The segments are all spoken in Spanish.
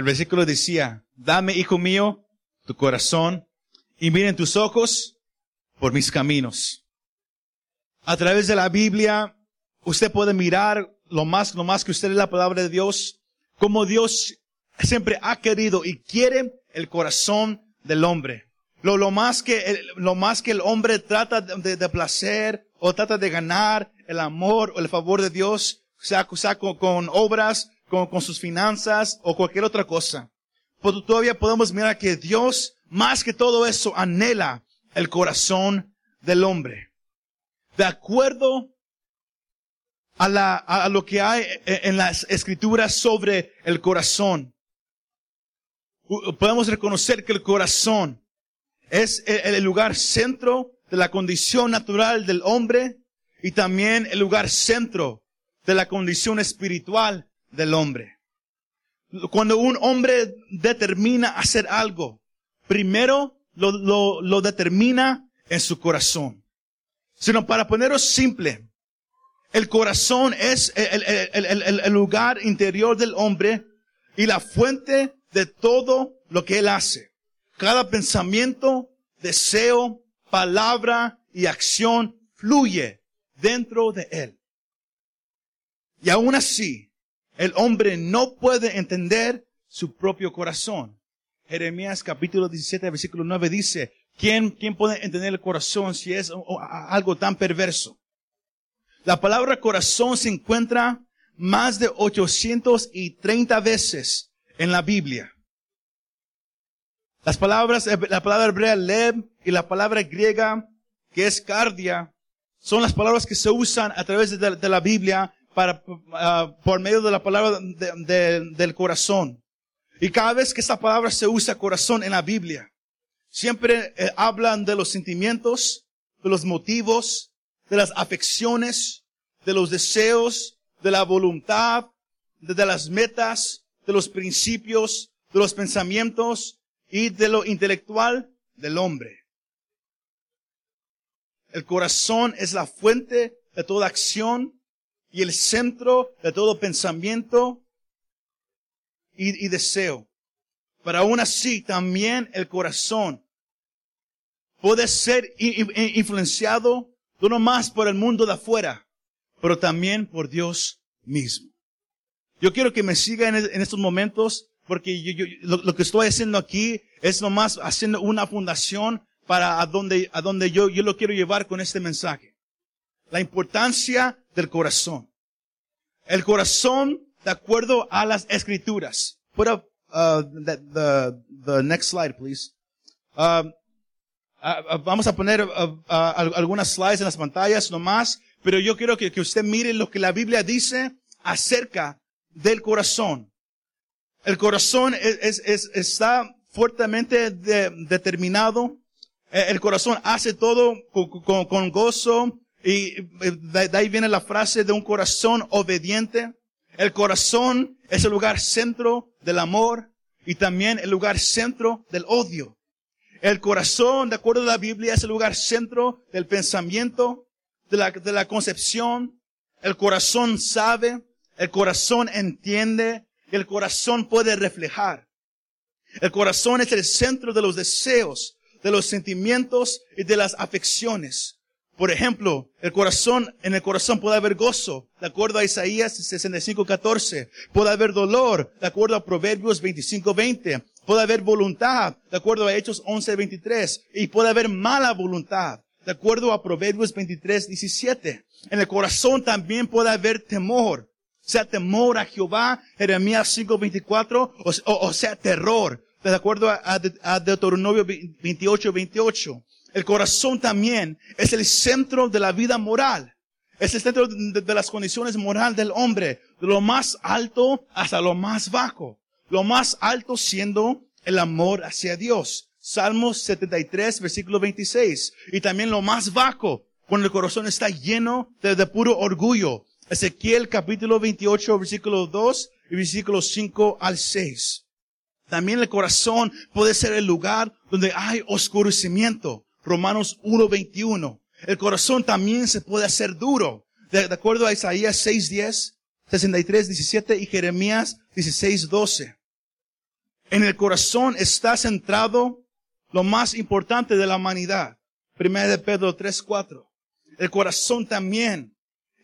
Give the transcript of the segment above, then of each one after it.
el versículo decía, dame, hijo mío, tu corazón y miren tus ojos por mis caminos. A través de la Biblia, usted puede mirar lo más, lo más que usted lee la palabra de Dios, como Dios siempre ha querido y quiere el corazón del hombre. Lo, lo más que, el, lo más que el hombre trata de, placer o trata de ganar el amor o el favor de Dios, sea, sea con obras, con, con sus finanzas o cualquier otra cosa. Pero todavía podemos mirar que Dios, más que todo eso, anhela el corazón del hombre. De acuerdo a, la, a lo que hay en las escrituras sobre el corazón, podemos reconocer que el corazón es el lugar centro de la condición natural del hombre y también el lugar centro de la condición espiritual del hombre. Cuando un hombre determina hacer algo, primero lo, determina en su corazón. Sino para ponerlo simple, el corazón es el, el, lugar interior del hombre y la fuente de todo lo que él hace. Cada pensamiento, deseo, palabra y acción fluye dentro de él. Y aún así, el hombre no puede entender su propio corazón. Jeremías capítulo 17, versículo 9 dice, ¿quién, quién puede entender el corazón si es algo tan perverso? La palabra corazón se encuentra más de 830 veces en la Biblia. Las palabras, la palabra hebrea lev y la palabra griega que es cardia son las palabras que se usan a través de la Biblia para, uh, por medio de la palabra de, de, del corazón. Y cada vez que esta palabra se usa corazón en la Biblia, siempre eh, hablan de los sentimientos, de los motivos, de las afecciones, de los deseos, de la voluntad, de las metas, de los principios, de los pensamientos y de lo intelectual del hombre. El corazón es la fuente de toda acción y el centro de todo pensamiento y, deseo. Pero aún así, también el corazón puede ser influenciado no más por el mundo de afuera, pero también por Dios mismo. Yo quiero que me siga en, estos momentos, porque yo, lo, que estoy haciendo aquí es nomás haciendo una fundación para a donde, a donde yo, yo lo quiero llevar con este mensaje. La importancia del corazón. El corazón, de acuerdo a las escrituras. Put up uh, the, next slide, please. Uh, vamos a poner uh, algunas slides en las pantallas nomás, pero yo quiero que, usted mire lo que la Biblia dice acerca del corazón. El corazón es, es, es, está fuertemente de, determinado. Eh, el corazón hace todo con gozo, y de ahí viene la frase de un corazón obediente. El corazón es el lugar centro del amor y también el lugar centro del odio. El corazón, de acuerdo a la Biblia, es el lugar centro del pensamiento, de la, de la concepción. El corazón sabe, el corazón entiende, el corazón puede reflejar. El corazón es el centro de los deseos, de los sentimientos y de las afecciones. Por ejemplo, el corazón, en el corazón puede haber gozo, de acuerdo a Isaías 65, 14. Puede haber dolor, de acuerdo a Proverbios 25, 20. Puede haber voluntad, de acuerdo a Hechos 11, 23. Y puede haber mala voluntad, de acuerdo a Proverbios 23, 17. En el corazón también puede haber temor, sea temor a Jehová, Jeremías 5, 24, o, o, sea terror, de acuerdo a, a Deuteronomio 28, 28. El corazón también es el centro de la vida moral. Es el centro de, las condiciones morales del hombre, de lo más alto hasta lo más bajo. Lo más alto siendo el amor hacia Dios. Salmos 73, versículo 26. Y también lo más bajo, cuando el corazón está lleno de, de puro orgullo. Ezequiel capítulo 28, versículo 2 y versículo 5 al 6. También el corazón puede ser el lugar donde hay oscurecimiento. Romanos 1.21. El corazón también se puede hacer duro. De, acuerdo a Isaías 6.10, 63.17 y Jeremías 16.12. En el corazón está centrado lo más importante de la humanidad. Primera de Pedro 3:4. El corazón también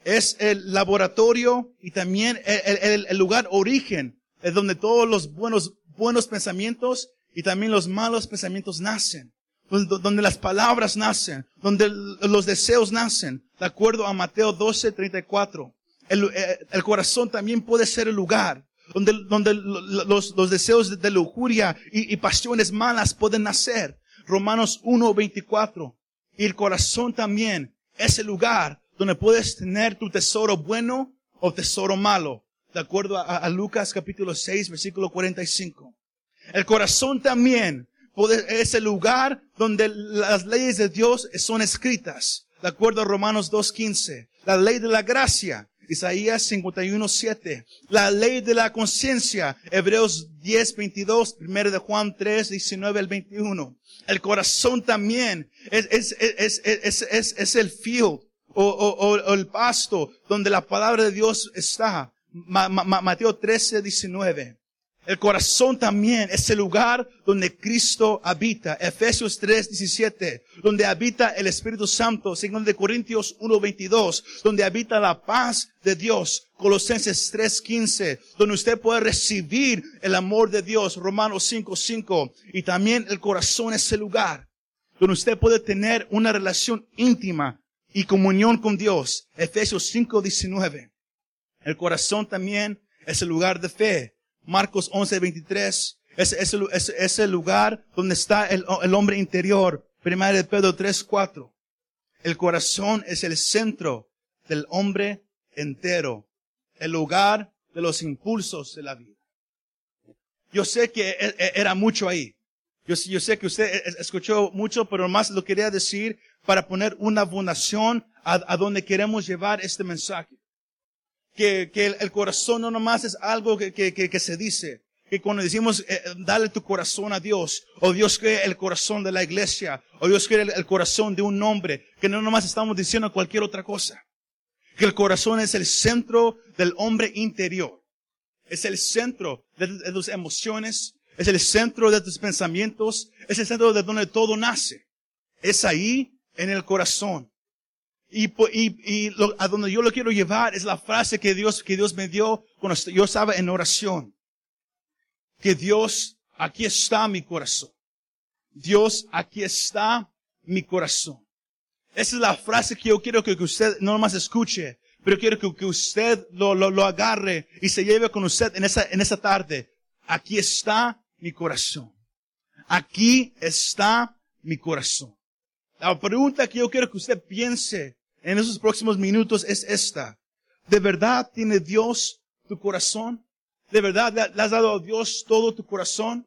es el laboratorio y también el, lugar origen, es donde todos los buenos, buenos pensamientos y también los malos pensamientos nacen. Donde las palabras nacen, donde los deseos nacen, de acuerdo a Mateo 12, 34. El, eh, el corazón también puede ser el lugar donde, donde los, los deseos de lujuria y, y pasiones malas pueden nacer. Romanos 1, 24. Y el corazón también es el lugar donde puedes tener tu tesoro bueno o tesoro malo, de acuerdo a, Lucas capítulo 6, versículo 45. El corazón también es el lugar donde las leyes de Dios son escritas, de acuerdo a Romanos 2.15. La ley de la gracia, Isaías 51, 7. La ley de la conciencia, Hebreos 10, 22, 1 de Juan 3, 19 al 21. El corazón también es, es, es, es, es el field o, o, o, el pasto donde la palabra de Dios está. Mateo 13, 19. El corazón también es el lugar donde Cristo habita. Efesios 3, 17. Donde habita el Espíritu Santo. Según de Corintios 1, 22. Donde habita la paz de Dios. Colosenses 3, 15. Donde usted puede recibir el amor de Dios. Romanos 5, 5. Y también el corazón es el lugar donde usted puede tener una relación íntima y comunión con Dios. Efesios 5, 19. El corazón también es el lugar de fe. Marcos 11, 23. Es, es, el lugar donde está el, el hombre interior. Primera de Pedro 3, 4. El corazón es el centro del hombre entero. El lugar de los impulsos de la vida. Yo sé que e, e, era mucho ahí. Yo, yo sé que usted escuchó mucho, pero más lo quería decir para poner una fundación a, a donde queremos llevar este mensaje que, que el, corazón no nomás es algo que, que, que se dice. Que cuando decimos, eh, dale tu corazón a Dios, o Dios quiere el corazón de la iglesia, o Dios quiere el, corazón de un hombre, que no nomás estamos diciendo cualquier otra cosa. Que el corazón es el centro del hombre interior. Es el centro de, de tus emociones, es el centro de tus pensamientos, es el centro de donde todo nace. Es ahí en el corazón. Y, y, y lo, a donde yo lo quiero llevar es la frase que Dios, que Dios me dio cuando yo estaba en oración. Que Dios, aquí está mi corazón. Dios, aquí está mi corazón. Esa es la frase que yo quiero que, usted no más escuche, pero quiero que, usted lo, lo, lo, agarre y se lleve con usted en esa, en esa tarde. Aquí está mi corazón. Aquí está mi corazón. La pregunta que yo quiero que usted piense en esos próximos minutos es esta. ¿De verdad tiene Dios tu corazón? ¿De verdad le has dado a Dios todo tu corazón?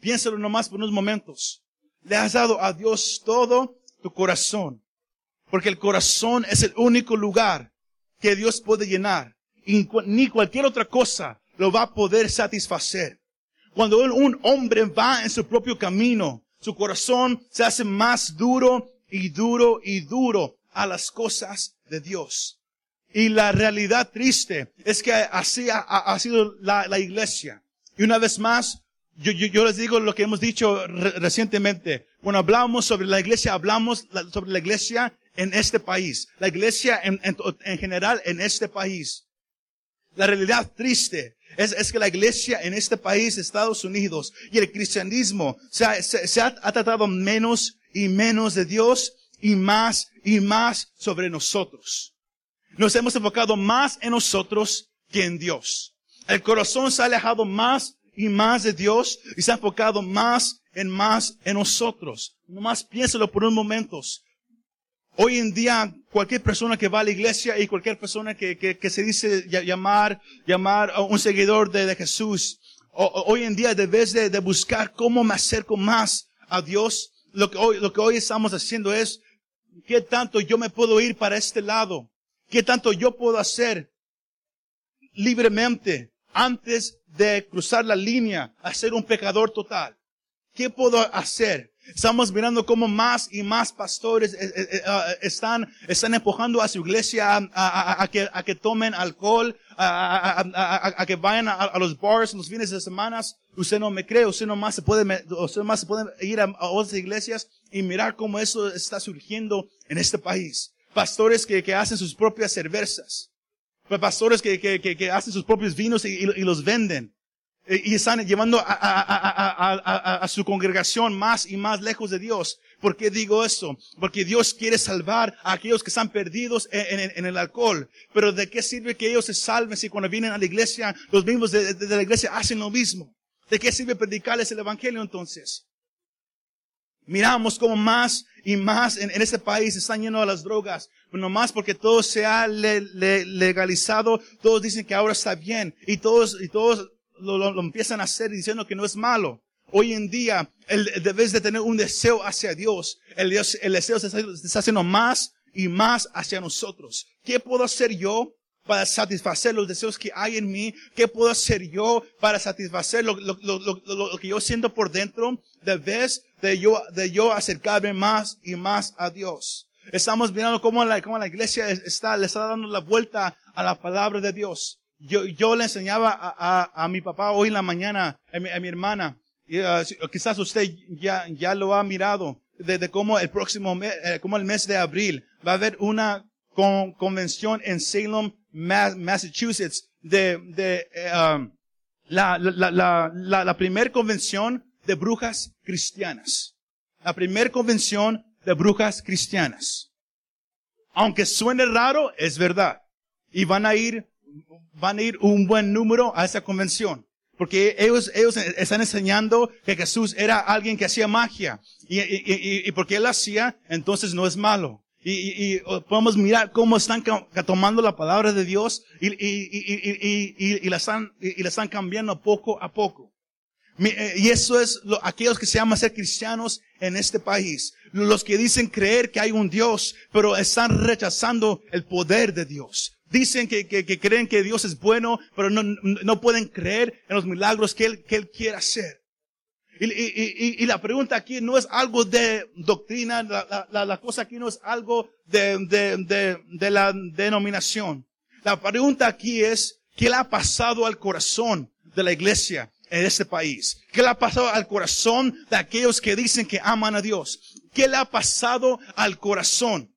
Piénsalo nomás por unos momentos. Le has dado a Dios todo tu corazón. Porque el corazón es el único lugar que Dios puede llenar. Y ni cualquier otra cosa lo va a poder satisfacer. Cuando un hombre va en su propio camino, su corazón se hace más duro y duro y duro a las cosas de Dios. Y la realidad triste es que así ha, sido la, iglesia. Y una vez más, yo, les digo lo que hemos dicho recientemente. Cuando hablamos sobre la iglesia, hablamos sobre la iglesia en este país. La iglesia en, en general en este país. La realidad triste es, es, que la iglesia en este país, Estados Unidos, y el cristianismo se ha, se, ha, tratado menos y menos de Dios y más y más sobre nosotros. Nos hemos enfocado más en nosotros que en Dios. El corazón se ha alejado más y más de Dios y se ha enfocado más en más en nosotros. Nomás piénselo por un momento. Hoy en día, cualquier persona que va a la iglesia y cualquier persona que, que, se dice llamar, llamar a un seguidor de, de Jesús, hoy en día debes de, de, buscar cómo me acerco más a Dios. Lo que, hoy, lo que hoy estamos haciendo es, ¿qué tanto yo me puedo ir para este lado? ¿Qué tanto yo puedo hacer libremente antes de cruzar la línea a ser un pecador total? ¿Qué puedo hacer? Estamos mirando cómo más y más pastores eh, eh, eh, ah, están, están empujando a su iglesia a, que, a que tomen alcohol, a, que vayan a, los bars los fines de semana. Usted no me cree, usted nomás se puede, usted nomás se puede ir a, otras iglesias y mirar cómo eso está surgiendo en este país. Pastores que, hacen sus propias cervezas. Pastores que, que, hacen sus propios vinos y los venden. Y y están llevando a, su congregación más y más lejos de Dios. ¿Por qué digo eso? Porque Dios quiere salvar a aquellos que están perdidos en, el alcohol. Pero ¿de qué sirve que ellos se salven si cuando vienen a la iglesia, los mismos de, la iglesia hacen lo mismo? ¿De qué sirve predicarles el evangelio entonces? Miramos como más y más en, en este país están llenos de las drogas. Pero nomás porque todo se ha le- le- legalizado, todos dicen que ahora está bien. Y todos, y todos lo, lo- lo empiezan a hacer diciendo que no es malo. Hoy en día, el, debes de tener un deseo hacia Dios. El, deseo se está, se haciendo más y más hacia nosotros. ¿Qué puedo hacer yo para satisfacer los deseos que hay en mí? ¿Qué puedo hacer yo para satisfacer lo, lo- lo- lo- que yo siento por dentro? De vez de yo, de yo acercarme más y más a Dios. Estamos mirando cómo la, cómo la iglesia es- está, le está dando la vuelta a la palabra de Dios. Yo, yo le enseñaba a, a- a mi papá hoy en la mañana, a mi, a mi hermana, si- quizás usted ya, ya lo ha mirado, de, de cómo el próximo mes, eh, como el mes de abril, va a haber una con- convención en Salem, Ma- Massachusetts, de, de eh, um, la, la, la, la, la primer convención de brujas cristianas. La primer convención de brujas cristianas. Aunque suene raro, es verdad. Y van a ir, van a ir un buen número a esa convención. Porque ellos, ellos están enseñando que Jesús era alguien que hacía magia. Y, y, y, y porque él hacía, entonces no es malo. Y, y, podemos mirar cómo están tomando la palabra de Dios y, la están, y, la están cambiando poco a poco. Eh, Y eso es lo, aquellos que se llaman ser cristianos en este país. Los que dicen creer que hay un Dios, pero están rechazando el poder de Dios. Dicen que, que, que creen que Dios es bueno, pero no, no pueden creer en los milagros que Él, que él quiere hacer. Y, y- y- y la pregunta aquí no es algo de doctrina, la, la- la- cosa aquí no es algo de, de, de, de la denominación. La pregunta aquí es, ¿qué le ha pasado al corazón de la iglesia en este país? ¿Qué le ha pasado al corazón de aquellos que dicen que aman a Dios? ¿Qué le ha pasado al corazón?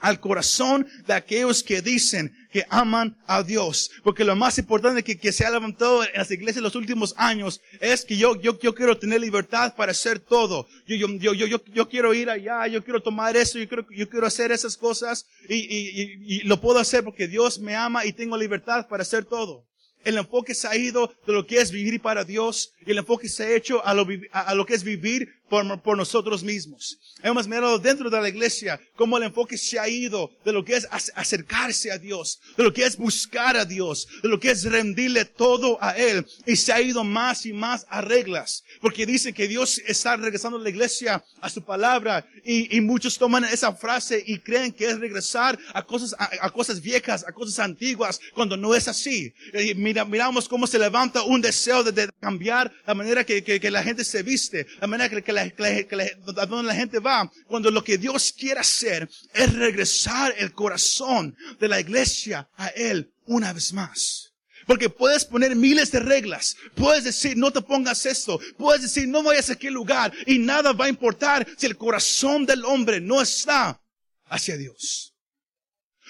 Al corazón de aquellos que dicen que aman a Dios. Porque lo más importante que, se ha levantado en las iglesias en los últimos años es que yo, yo, yo quiero tener libertad para hacer todo. Yo, yo, yo, yo, yo, quiero ir allá, yo quiero tomar eso, yo quiero, yo quiero hacer esas cosas y, y, y, lo puedo hacer porque Dios me ama y tengo libertad para hacer todo. El enfoque se ha ido de lo que es vivir para Dios y el enfoque se ha hecho a lo, a lo que es vivir por, por nosotros mismos. Hemos mirado dentro de la iglesia cómo el enfoque se ha ido de lo que es ac- acercarse a Dios, de lo que es buscar a Dios, de lo que es rendirle todo a Él y se ha ido más y más a reglas. Porque dice que Dios está regresando a la iglesia a su palabra y, y muchos toman esa frase y creen que es regresar a cosas, a, a cosas viejas, a cosas antiguas, cuando no es así. Y mira, miramos cómo se levanta un deseo de, de cambiar la manera que, que, que la gente se viste, la manera que, que la, donde la gente va, cuando lo que Dios quiere hacer es regresar el corazón de la iglesia a Él una vez más. Porque puedes poner miles de reglas. Puedes decir, no te pongas esto. Puedes decir, no vayas a aquel lugar. Y nada va a importar si el corazón del hombre no está hacia Dios.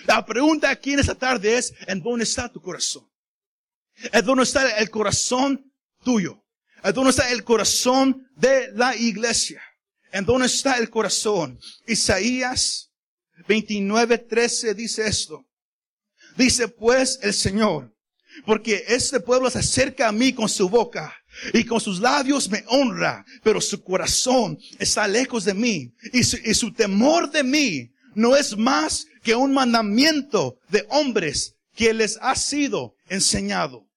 La pregunta aquí en esta tarde es, ¿en dónde está tu corazón? ¿En dónde está el corazón tuyo? ¿En dónde está el corazón de la iglesia? ¿En dónde está el corazón? Isaías 29, 13 dice esto. Dice pues el Señor, porque este pueblo se acerca a mí con su boca y con sus labios me honra, pero su corazón está lejos de mí y su, y su temor de mí no es más que un mandamiento de hombres que les ha sido enseñado.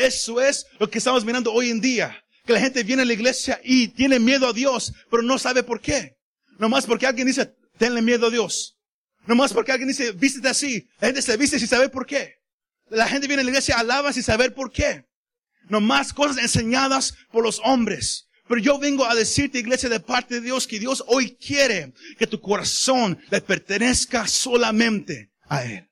Eso es lo que estamos mirando hoy en día. Que la gente viene a la iglesia y tiene miedo a Dios, pero no sabe por qué. Nomás porque alguien dice, tenle miedo a Dios. Nomás porque alguien dice, vístete así. La gente se viste sin saber por qué. La gente viene a la iglesia, alaba sin saber por qué. Nomás cosas enseñadas por los hombres. Pero yo vengo a decirte, iglesia, de parte de Dios, que Dios hoy quiere que tu corazón le pertenezca solamente a Él.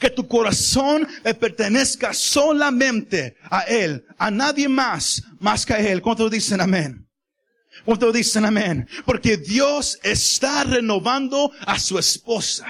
Que tu corazón le pertenezca solamente a Él, a nadie más, más que a Él. ¿Cuántos dicen amén? ¿Cuántos dicen amén? Porque Dios está renovando a su esposa.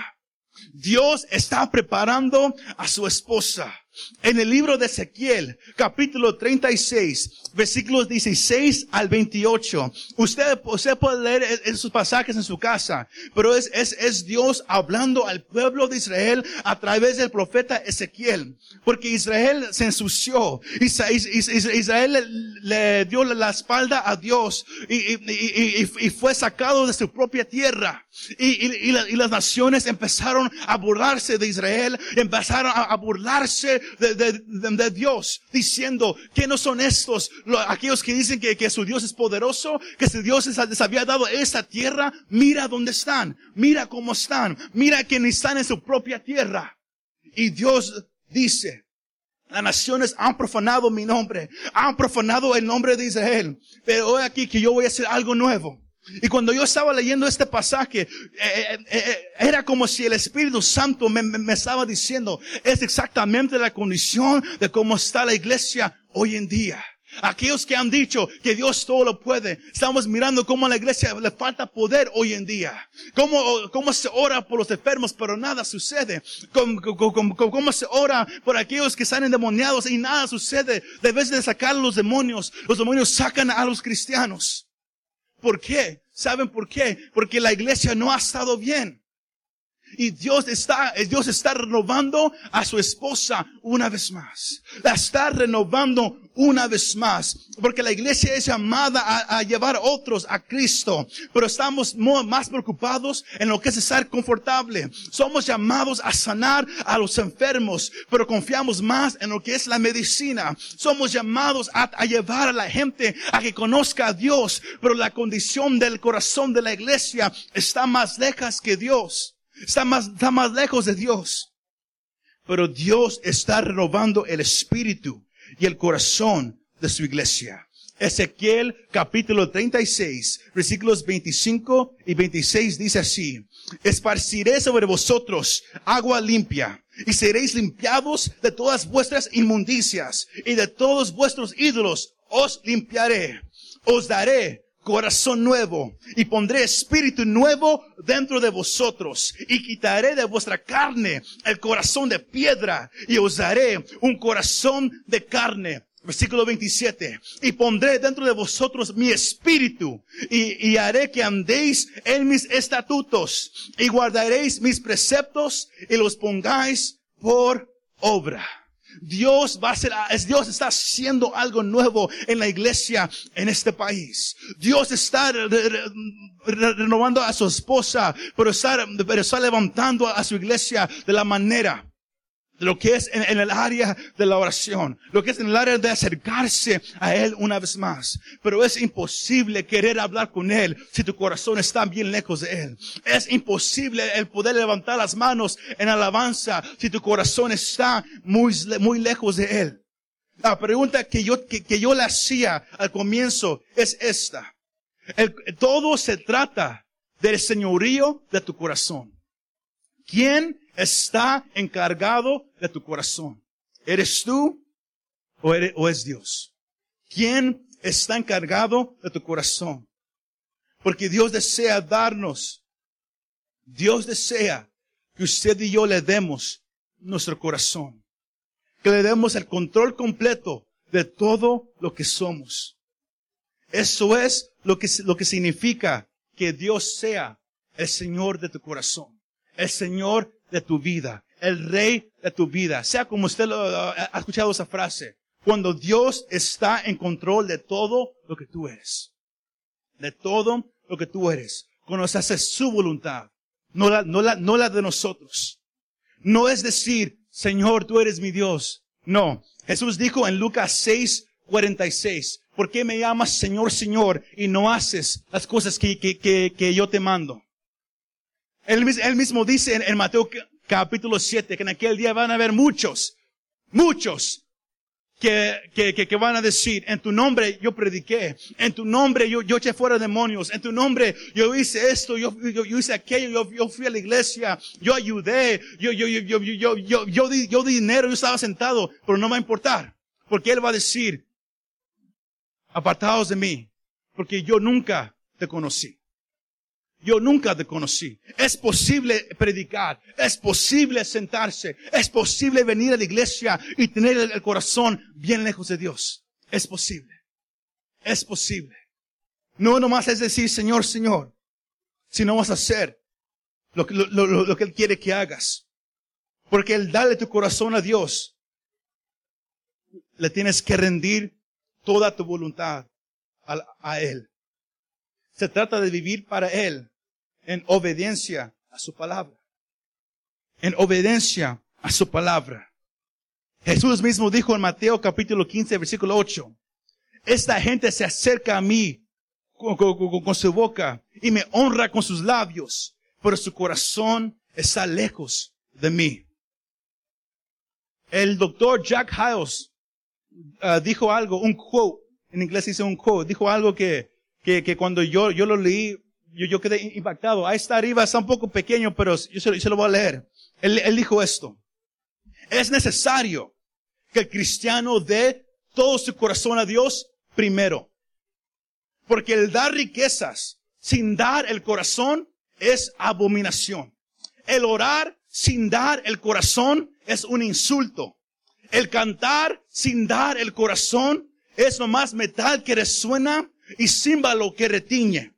Dios está preparando a su esposa. En el libro de Ezequiel, capítulo 36, versículos 16 al 28. Usted, usted puede leer esos pasajes en su casa, pero es, es, es Dios hablando al pueblo de Israel a través del profeta Ezequiel. Porque Israel se ensució. Israel le, dio la espalda a Dios y, fue sacado de su propia tierra. Y, las naciones empezaron a burlarse de Israel, empezaron a, a burlarse de, de, de, Dios, diciendo que no son estos aquellos que dicen que, que su Dios es poderoso, que su Dios les había dado esa tierra. Mira dónde están, mira cómo están, mira que ni están en su propia tierra. Y Dios dice, las naciones han profanado mi nombre, han profanado el nombre de Israel, pero hoy aquí que yo voy a hacer algo nuevo. Y cuando yo estaba leyendo este pasaje, eh, eh, eh, era como si el Espíritu Santo me, me, estaba diciendo, es exactamente la condición de cómo está la iglesia hoy en día. Aquellos que han dicho que Dios todo lo puede, estamos mirando cómo a la iglesia le falta poder hoy en día. Cómo, cómo se ora por los enfermos, pero nada sucede. Cómo, cómo, cómo se ora por aquellos que están endemoniados y nada sucede. Debes de sacar los demonios, los demonios sacan a los cristianos. ¿Por qué? ¿Saben por qué? Porque la iglesia no ha estado bien. Y Dios está, Dios está renovando a su esposa una vez más. La está renovando una vez más. Porque la iglesia es llamada a, llevar otros a Cristo. Pero estamos más preocupados en lo que es estar confortable. Somos llamados a sanar a los enfermos. Pero confiamos más en lo que es la medicina. Somos llamados a, a llevar a la gente a que conozca a Dios. Pero la condición del corazón de la iglesia está más lejos que Dios. Está más, está más lejos de Dios. Pero Dios está renovando el espíritu y el corazón de su iglesia. Ezequiel capítulo 36, versículos 25 y 26 dice así, esparciré sobre vosotros agua limpia y seréis limpiados de todas vuestras inmundicias y de todos vuestros ídolos os limpiaré. Os daré corazón nuevo y pondré espíritu nuevo dentro de vosotros y quitaré de vuestra carne el corazón de piedra y os daré un corazón de carne. Versículo 27. Y pondré dentro de vosotros mi espíritu y, y haré que andéis en mis estatutos y guardaréis mis preceptos y los pongáis por obra. Dios va a ser, Dios está haciendo algo nuevo en la iglesia en este país. Dios está renovando a su esposa, pero está, pero está levantando a su iglesia de la manera lo que es en, el área de la oración, lo que es en el área de acercarse a Él una vez más. Pero es imposible querer hablar con Él si tu corazón está bien lejos de Él. Es imposible el poder levantar las manos en alabanza si tu corazón está muy, muy lejos de Él. La pregunta que yo, que, que yo le hacía al comienzo es esta. Todo se trata del señorío de tu corazón. ¿Quién está encargado de tu corazón. ¿Eres tú o, es Dios? ¿Quién está encargado de tu corazón? Porque Dios desea darnos, Dios desea que usted y yo le demos nuestro corazón, que le demos el control completo de todo lo que somos. Eso es lo que, lo que significa que Dios sea el Señor de tu corazón, el Señor de tu vida, el rey de tu vida. Sea como usted lo, ha escuchado esa frase. Cuando Dios está en control de todo lo que tú eres. De todo lo que tú eres. Cuando se hace su voluntad. No la, no la, no la de nosotros. No es decir, Señor, tú eres mi Dios. No. Jesús dijo en Lucas 6, 46, ¿por qué me llamas Señor, Señor y no haces las cosas que, que, que, que yo te mando? Él, mismo dice en, Mateo capítulo 7 que en aquel día van a haber muchos, muchos que, que, que, van a decir, en tu nombre yo prediqué, en tu nombre yo, yo eché fuera demonios, en tu nombre yo hice esto, yo, yo, yo hice aquello, yo, yo, fui a la iglesia, yo ayudé, yo, yo, yo, yo, yo, yo, yo, di, yo di dinero, yo estaba sentado, pero no va a importar, porque Él va a decir, apartados de mí, porque yo nunca te conocí. Yo nunca te conocí. Es posible predicar, es posible sentarse, es posible venir a la iglesia y tener el corazón bien lejos de Dios. Es posible. Es posible. No nomás es decir, Señor, Señor, sino vas a hacer lo que, Él quiere que hagas. Porque el darle tu corazón a Dios, le tienes que rendir toda tu voluntad a Él. Se trata de vivir para Él en obediencia a su palabra. En obediencia a su palabra. Jesús mismo dijo en Mateo capítulo 15, versículo 8, esta gente se acerca a mí con, su boca y me honra con sus labios, pero su corazón está lejos de mí. El doctor Jack Hiles uh, dijo algo, un quote, en inglés dice un quote, dijo algo que que, que cuando yo, yo lo leí, yo, yo quedé impactado. Ahí está arriba, está un poco pequeño, pero yo se, se lo voy a leer. Él, él dijo esto. Es necesario que el cristiano dé todo su corazón a Dios primero. Porque el dar riquezas sin dar el corazón es abominación. El orar sin dar el corazón es un insulto. El cantar sin dar el corazón es nomás metal que resuena y címbalo que retiñe.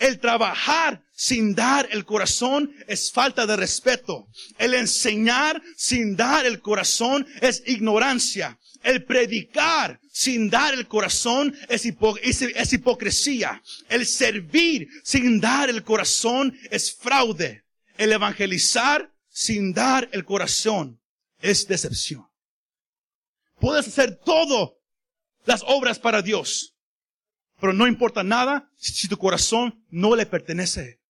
El trabajar sin dar el corazón es falta de respeto. El enseñar sin dar el corazón es ignorancia. El predicar sin dar el corazón es, es, hipocresía. El servir sin dar el corazón es fraude. El evangelizar sin dar el corazón es decepción. Puedes hacer todo las obras para Dios. Pero no importa nada si tu corazón no le pertenece.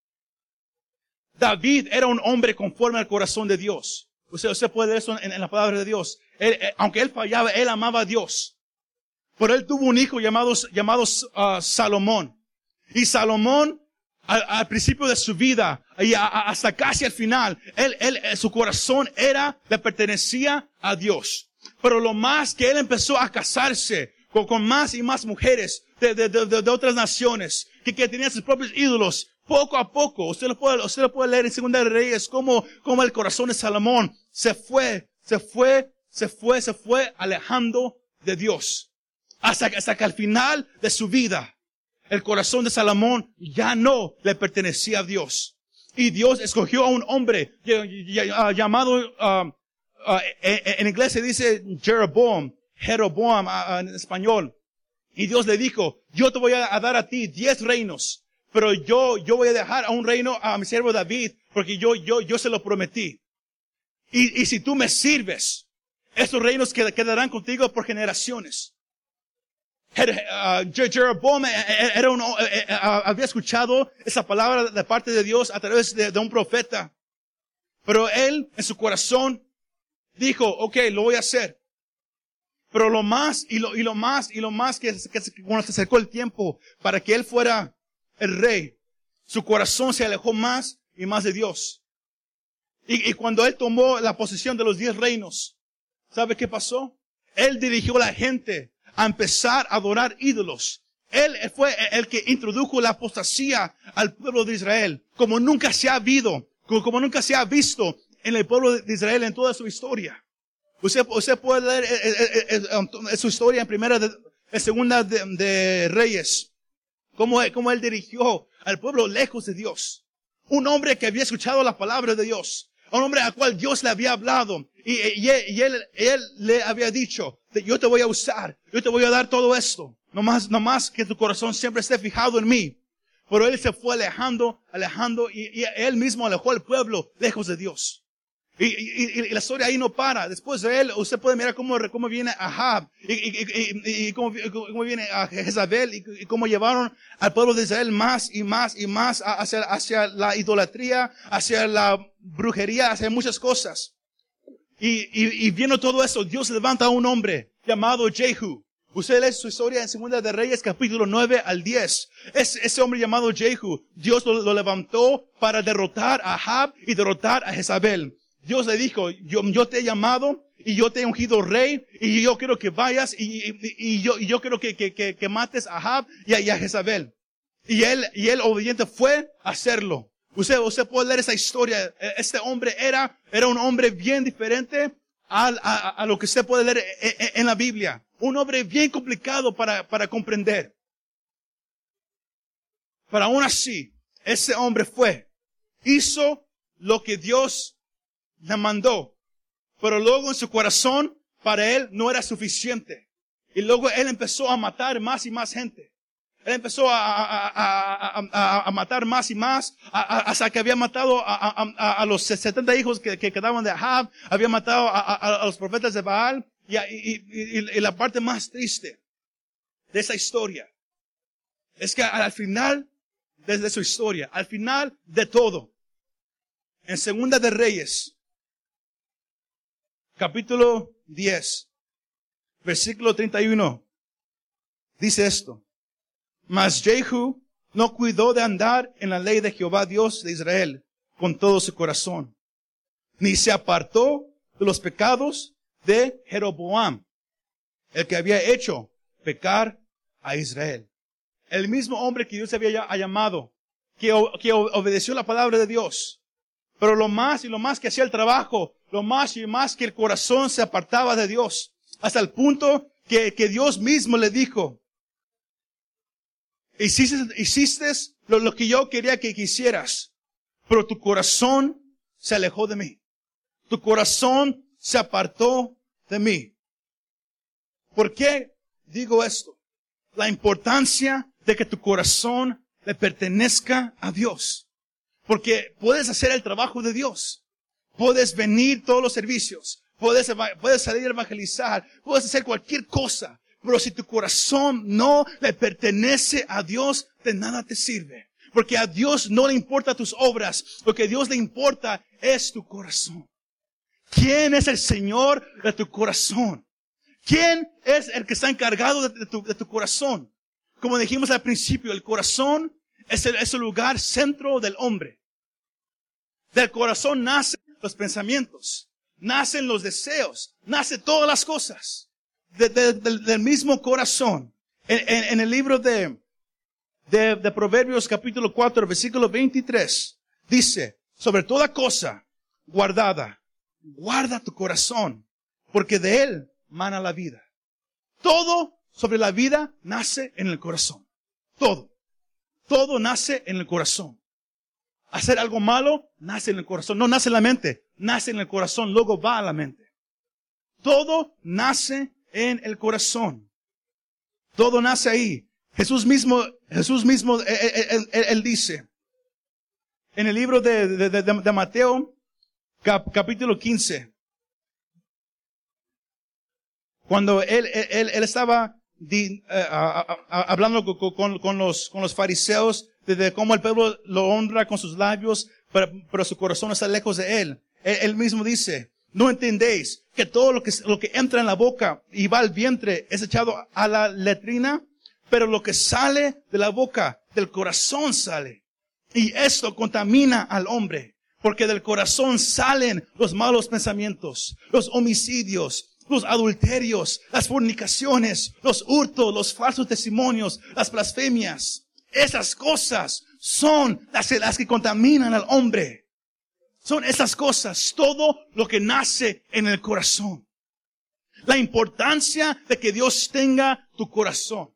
David era un hombre conforme al corazón de Dios. Usted, usted puede ver eso en, la palabra de Dios. Eh, aunque él fallaba, él amaba a Dios. Pero él tuvo un hijo llamado, llamado uh, Salomón. Y Salomón, al, principio de su vida, y hasta casi al final, él, él, eh, su corazón era, le pertenecía a Dios. Pero lo más que él empezó a casarse con, con más y más mujeres, de, de, de, de otras naciones, que, que tenían sus propios ídolos, poco a poco, usted lo puede, usted lo puede leer en Segunda de Reyes, como, como el corazón de Salomón se fue, se fue, se fue, se fue alejando de Dios. Hasta, hasta que al final de su vida, el corazón de Salomón ya no le pertenecía a Dios. Y Dios escogió a un hombre ah, llamado, uh, uh, en inglés se dice Jeroboam, Jeroboam en español. Y Dios le dijo, yo te voy a, dar a ti diez reinos, pero yo, yo voy a dejar a un reino a mi siervo David, porque yo, yo, yo se lo prometí. Y, y si tú me sirves, esos reinos quedarán contigo por generaciones. Uh, Jeroboam eh, eh, era uno, eh, había escuchado esa palabra de parte de Dios a través de, de, un profeta. Pero él, en su corazón, dijo, ok, lo voy a hacer. Pero lo más y lo, y lo más y lo más que, cuando se acercó el tiempo para que él fuera el rey, su corazón se alejó más y más de Dios. Y, y cuando él tomó la posesión de los diez reinos, ¿sabe qué pasó? Él dirigió a la gente a empezar a adorar ídolos. Él fue el que introdujo la apostasía al pueblo de Israel, como nunca se ha habido, como nunca se ha visto en el pueblo de Israel en toda su historia. Usted, puede leer eh, eh, eh, um, su historia en primera, de, en segunda de, Reyes. Cómo, él dirigió al pueblo lejos de Dios. Un hombre que había escuchado la palabra de Dios. Un hombre al cual Dios le había hablado. Y, él, le había dicho, yo te voy a usar. Yo te voy a dar todo esto. No más, no más que tu corazón siempre esté fijado en mí. Pero él se fue alejando, alejando y él mismo alejó al pueblo lejos de Dios. Y, y, y, la historia ahí no para. Después de él, usted puede mirar cómo, cómo viene Ahab y, y cómo, cómo, viene a Jezabel y, cómo llevaron al pueblo de Israel más y más y más hacia, hacia la idolatría, hacia la brujería, hacia muchas cosas. Y, viendo todo eso, Dios levanta a un hombre llamado Jehu. Usted lee su historia en Segunda de Reyes, capítulo 9 al 10. Es, ese hombre llamado Jehu, Dios lo, lo, levantó para derrotar a Ahab y derrotar a Jezabel. Dios le dijo, yo, yo te he llamado y yo te he ungido rey y yo quiero que vayas y, yo, y yo quiero que, que, que, mates a Ahab y a, y Jezabel. Y él, y él obediente fue a hacerlo. Usted, usted puede leer esa historia. Este hombre era, era un hombre bien diferente a, a, lo que usted puede leer en, en, la Biblia. Un hombre bien complicado para, para comprender. Pero aún así, ese hombre fue, hizo lo que Dios le mandó. Pero luego en su corazón, para él no era suficiente. Y luego él empezó a matar más y más gente. Él empezó a, a, a, a matar más y más, hasta que había matado a, los 70 hijos que, que, quedaban de Ahab, había matado a, los profetas de Baal, y, y, la parte más triste de esa historia es que al final, desde su historia, al final de todo, en Segunda de Reyes, capítulo 10, versículo 31, dice esto. Mas Jehu no cuidó de andar en la ley de Jehová Dios de Israel con todo su corazón, ni se apartó de los pecados de Jeroboam, el que había hecho pecar a Israel. El mismo hombre que Dios había llamado, que, que obedeció la palabra de Dios. Pero lo más y lo más que hacía el trabajo, lo más y más que el corazón se apartaba de Dios, hasta el punto que, Dios mismo le dijo, Hiciste, hiciste lo, lo que yo quería que quisieras, pero tu corazón se alejó de mí. Tu corazón se apartó de mí. ¿Por qué digo esto? La importancia de que tu corazón le pertenezca a Dios. Porque puedes hacer el trabajo de Dios. Puedes venir todos los servicios. Puedes, salir a evangelizar. Puedes hacer cualquier cosa. Pero si tu corazón no le pertenece a Dios, de nada te sirve. Porque a Dios no le importa tus obras. Lo que a Dios le importa es tu corazón. ¿Quién es el Señor de tu corazón? ¿Quién es el que está encargado de tu, de tu corazón? Como dijimos al principio, el corazón es el, es el lugar centro del hombre. Del corazón nacen los pensamientos, nacen los deseos, nacen todas las cosas de, de, del mismo corazón. En, el libro de, de, de Proverbios capítulo 4, versículo 23, dice, sobre toda cosa guardada, guarda tu corazón, porque de él mana la vida. Todo sobre la vida nace en el corazón. Todo. Todo nace en el corazón. Hacer algo malo nace en el corazón. No nace en la mente, nace en el corazón, luego va a la mente. Todo nace en el corazón. Todo nace ahí. Jesús mismo, Jesús mismo, él, él, dice, en el libro de, de, de, Mateo, cap, capítulo 15, cuando él, él, él estaba hablando con, con, los, con los fariseos de, cómo el pueblo lo honra con sus labios, pero, pero su corazón está lejos de él. él. Él mismo dice, no entendéis que todo lo que, lo que entra en la boca y va al vientre es echado a la letrina, pero lo que sale de la boca, del corazón sale. Y esto contamina al hombre, porque del corazón salen los malos pensamientos, los homicidios, los adulterios, las fornicaciones, los hurtos, los falsos testimonios, las blasfemias. Esas cosas son las, que contaminan al hombre. Son esas cosas, todo lo que nace en el corazón. La importancia de que Dios tenga tu corazón.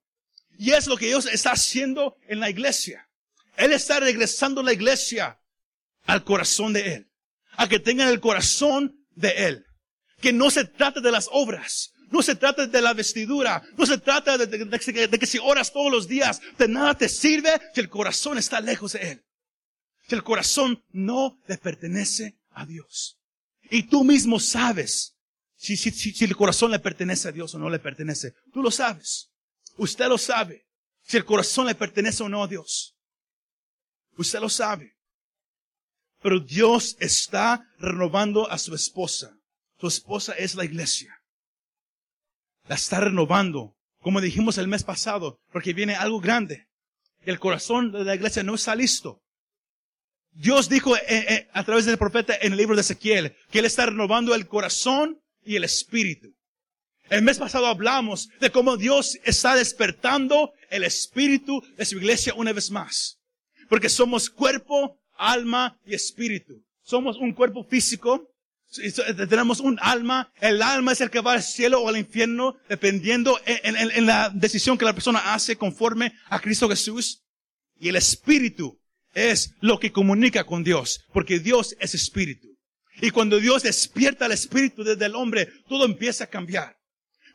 Y es lo que Dios está haciendo en la iglesia. Él está regresando la iglesia al corazón de Él. A que tengan el corazón de Él. Que no se trate de las obras. No se trata de la vestidura. No se trata de, que si oras todos los días, de nada te sirve si el corazón está lejos de Él que el corazón no le pertenece a Dios. Y tú mismo sabes si, si, si, el corazón le pertenece a Dios o no le pertenece. Tú lo sabes. Usted lo sabe. Si el corazón le pertenece o no a Dios. Usted lo sabe. Pero Dios está renovando a su esposa. Su esposa es la iglesia. La está renovando, como dijimos el mes pasado, porque viene algo grande. El corazón de la iglesia no está listo. Dios dijo eh, eh, a través del profeta en el libro de Ezequiel que Él está renovando el corazón y el espíritu. El mes pasado hablamos de cómo Dios está despertando el espíritu de su iglesia una vez más. Porque somos cuerpo, alma y espíritu. Somos un cuerpo físico, tenemos un alma, el alma es el que va al cielo o al infierno, dependiendo en, en, la decisión que la persona hace conforme a Cristo Jesús. Y el espíritu es lo que comunica con Dios, porque Dios es espíritu. Y cuando Dios despierta el espíritu desde el hombre, todo empieza a cambiar.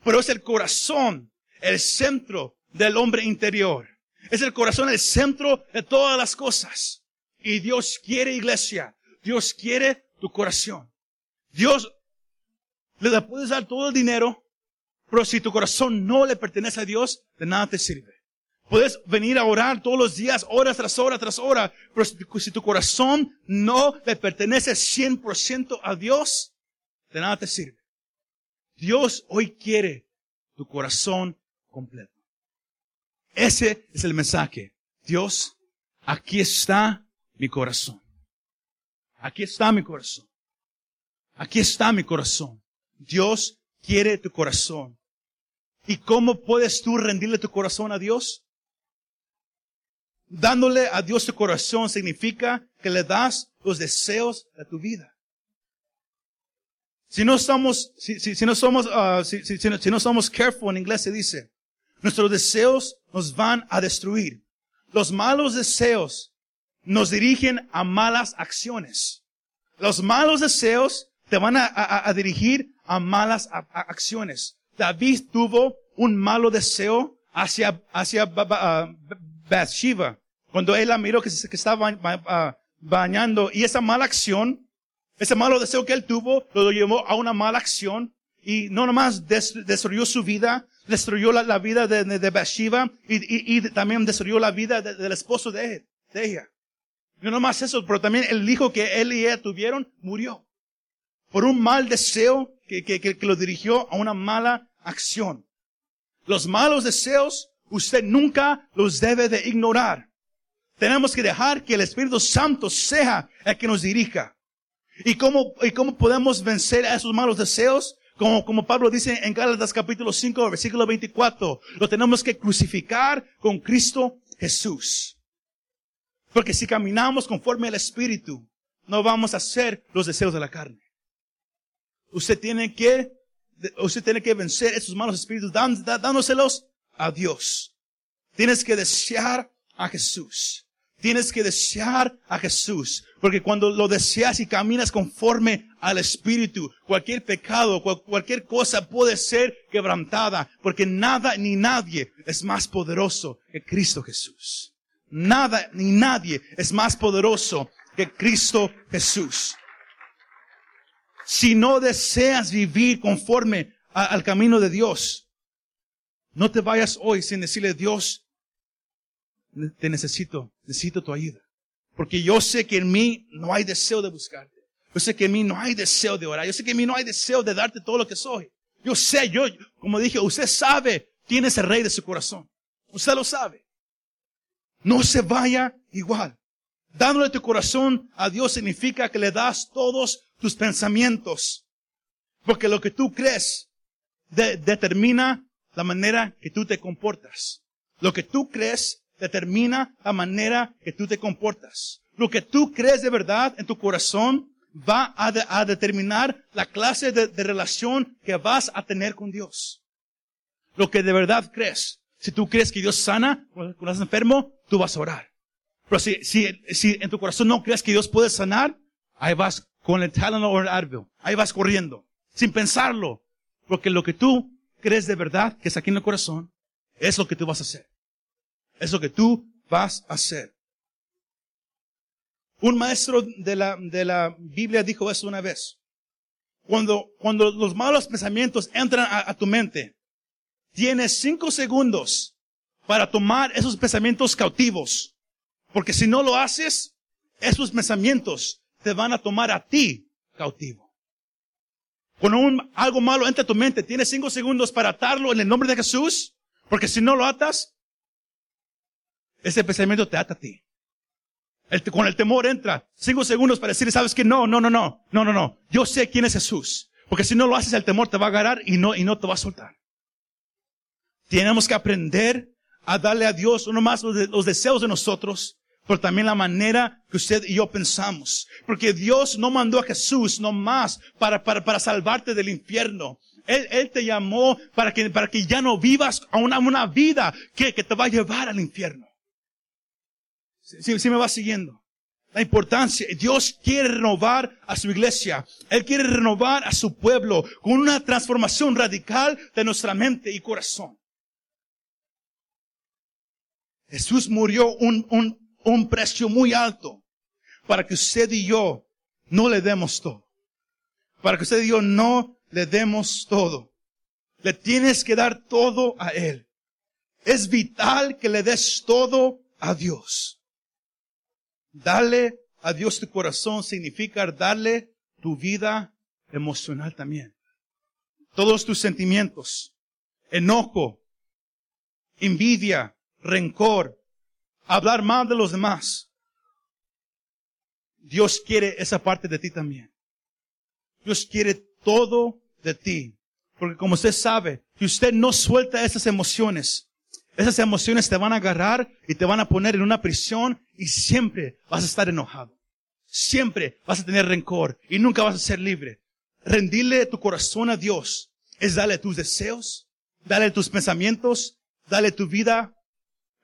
Pero es el corazón, el centro del hombre interior. Es el corazón, el centro de todas las cosas. Y Dios quiere iglesia. Dios quiere tu corazón. Dios le puedes dar todo el dinero, pero si tu corazón no le pertenece a Dios, de nada te sirve. Puedes venir a orar todos los días, horas tras hora tras hora, pero si tu corazón no le pertenece 100% a Dios, de nada te sirve. Dios hoy quiere tu corazón completo. Ese es el mensaje. Dios, aquí está mi corazón. Aquí está mi corazón. Aquí está mi corazón. Dios quiere tu corazón. ¿Y cómo puedes tú rendirle tu corazón a Dios? Dándole a Dios tu corazón significa que le das los deseos de tu vida. Si no estamos, si, si, si no somos, uh, si, si, no somos careful en inglés se dice, nuestros deseos nos van a destruir. Los malos deseos nos dirigen a malas acciones. Los malos deseos te van a, a, dirigir a malas acciones. David tuvo un malo deseo hacia, hacia Bathsheba, cuando él la miró que, que estaba ah, bañando, y esa mala acción, ese malo deseo que él tuvo, lo llevó a una mala acción, y no nomás destruyó su vida, destruyó la, vida de, de Bathsheba, y, y, también destruyó la vida del esposo de, de ella. No nomás eso, pero también el hijo que él y ella tuvieron murió. Por un mal deseo que, que, que, lo dirigió a una mala acción. Los malos deseos usted nunca los debe de ignorar. Tenemos que dejar que el Espíritu Santo sea el que nos dirija. ¿Y cómo, y cómo podemos vencer a esos malos deseos? Como, como Pablo dice en Gálatas capítulo 5, versículo 24, lo tenemos que crucificar con Cristo Jesús. Porque si caminamos conforme al Espíritu, no vamos a hacer los deseos de la carne. Usted tiene que, usted tiene que vencer esos malos espíritus dándoselos a Dios. Tienes que desear a Jesús. Tienes que desear a Jesús. Porque cuando lo deseas y caminas conforme al Espíritu, cualquier pecado, cualquier cosa puede ser quebrantada. Porque nada ni nadie es más poderoso que Cristo Jesús. Nada ni nadie es más poderoso que Cristo Jesús. Si no deseas vivir conforme al camino de Dios, no te vayas hoy sin decirle, Dios, te necesito, necesito tu ayuda. Porque yo sé que en mí no hay deseo de buscarte. Yo sé que en mí no hay deseo de orar. Yo sé que en mí no hay deseo de darte todo lo que soy. Yo sé, yo, como dije, usted sabe quién es rey de su corazón. Usted lo sabe. No se vaya igual. Dándole tu corazón a Dios significa que le das todos tus pensamientos. Porque lo que tú crees determina la manera que tú te comportas. Lo que tú crees determina la manera que tú te comportas. Lo que tú crees de verdad en tu corazón va a, determinar la clase de, relación que vas a tener con Dios. Lo que de verdad crees. Si tú crees que Dios sana cuando estás enfermo, tú vas a orar. Pero si, si, si en tu corazón no crees que Dios puede sanar, ahí vas con el Tylenol o el Advil. Ahí vas corriendo. Sin pensarlo. Porque lo que tú crees de verdad que es aquí en el corazón, es lo que tú vas a hacer. Es lo que tú vas a hacer. Un maestro de la, de la Biblia dijo eso una vez. Cuando, cuando los malos pensamientos entran a tu mente, tienes cinco segundos para tomar esos pensamientos cautivos. Porque si no lo haces, esos pensamientos te van a tomar a ti cautivo. Cuando un, algo malo entra a tu mente, tienes cinco segundos para atarlo en el nombre de Jesús, porque si no lo atas, ese pensamiento te ata a ti. El, con el temor entra cinco segundos para decir, sabes que no, no, no, no, no, no, no. Yo sé quién es Jesús. Porque si no lo haces, el temor te va a agarrar y no, y no te va a soltar. Tenemos que aprender a darle a Dios uno más los, deseos de nosotros, pero también la manera que usted y yo pensamos. Porque Dios no mandó a Jesús nomás para, para, para salvarte del infierno. Él, él, te llamó para que, para que ya no vivas a una, una vida que, que te va a llevar al infierno. Si, me va siguiendo. La importancia, Dios quiere renovar a su iglesia. Él quiere renovar a su pueblo con una transformación radical de nuestra mente y corazón. Jesús murió un, un, un precio muy alto para que usted y yo no le demos todo. Para que usted y yo no le demos todo. Le tienes que dar todo a Él. Es vital que le des todo a Dios. Darle a Dios tu corazón significa darle tu vida emocional también. Todos tus sentimientos, enojo, envidia, rencor, hablar mal de los demás. Dios quiere esa parte de ti también. Dios quiere todo de ti. Porque como usted sabe, si usted no suelta esas emociones, esas emociones te van a agarrar y te van a poner en una prisión y siempre vas a estar enojado. Siempre vas a tener rencor y nunca vas a ser libre. Rendirle tu corazón a Dios es darle tus deseos, darle tus pensamientos, darle tu vida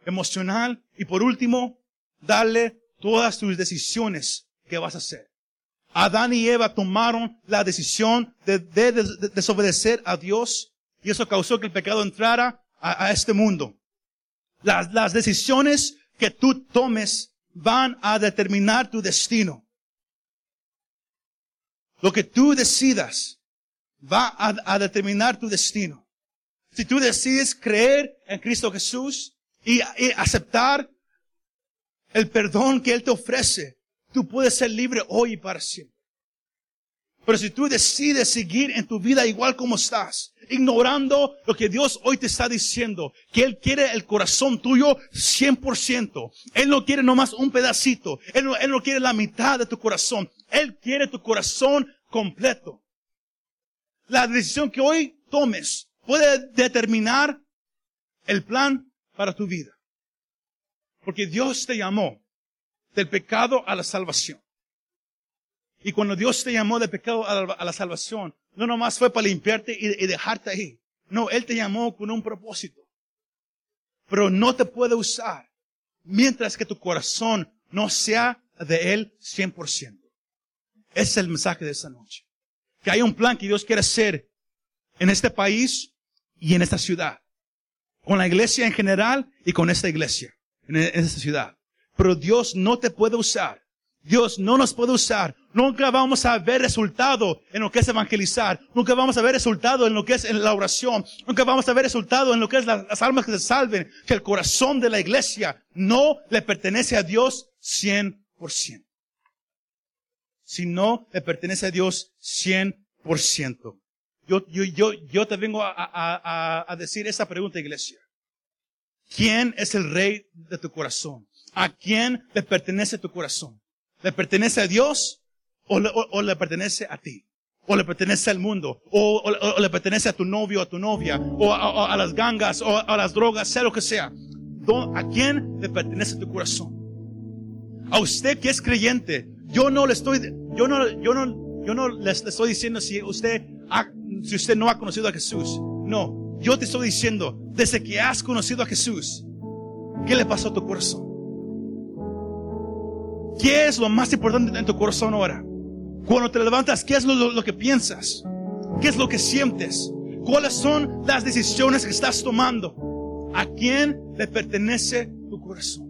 emocional y por último, darle todas tus decisiones que vas a hacer. Adán y Eva tomaron la decisión de, desobedecer a Dios y eso causó que el pecado entrara a este mundo. Las, decisiones que tú tomes van a determinar tu destino. Lo que tú decidas va a, determinar tu destino. Si tú decides creer en Cristo Jesús y, aceptar el perdón que Él te ofrece, tú puedes ser libre hoy y para siempre. Pero si tú decides seguir en tu vida igual como estás, ignorando lo que Dios hoy te está diciendo, que Él quiere el corazón tuyo 100%. Él no quiere nomás un pedacito. Él no quiere la mitad de tu corazón. Él quiere tu corazón completo. La decisión que hoy tomes puede determinar el plan para tu vida. Porque Dios te llamó del pecado a la salvación. Y cuando Dios te llamó de pecado a la, salvación, no nomás fue para limpiarte y, y dejarte ahí. No, Él te llamó con un propósito. Pero no te puede usar mientras que tu corazón no sea de Él 100%. Ese es el mensaje de esta noche. Que hay un plan que Dios quiere hacer en este país y en esta ciudad. Con la iglesia en general y con esta iglesia en esta ciudad. Pero Dios no te puede usar Dios no nos puede usar. Nunca vamos a ver resultado en lo que es evangelizar. Nunca vamos a ver resultado en lo que es en la oración. Nunca vamos a ver resultado en lo que es las, almas que se salven. Que el corazón de la iglesia no le pertenece a Dios 100%. Si no le pertenece a Dios 100%. Yo, yo, yo, yo te vengo a, a, a decir esta pregunta, iglesia. ¿Quién es el rey de tu corazón? ¿A quién le pertenece tu corazón? ¿Le pertenece a Dios o le, pertenece a ti? ¿O le pertenece al mundo? ¿O, le pertenece a tu novio o a tu novia? ¿O a, las gangas? ¿O a las drogas? Sea lo que sea. ¿A quién le pertenece tu corazón? A usted que es creyente, yo no le estoy, yo no, yo no, yo no le estoy diciendo si usted, si usted no ha conocido a Jesús. No, yo te estoy diciendo, desde que has conocido a Jesús, ¿qué le pasó a tu corazón? ¿Qué es lo más importante en tu corazón ahora? Cuando te levantas, ¿qué es lo, que piensas? ¿Qué es lo que sientes? ¿Cuáles son las decisiones que estás tomando? ¿A quién le pertenece tu corazón?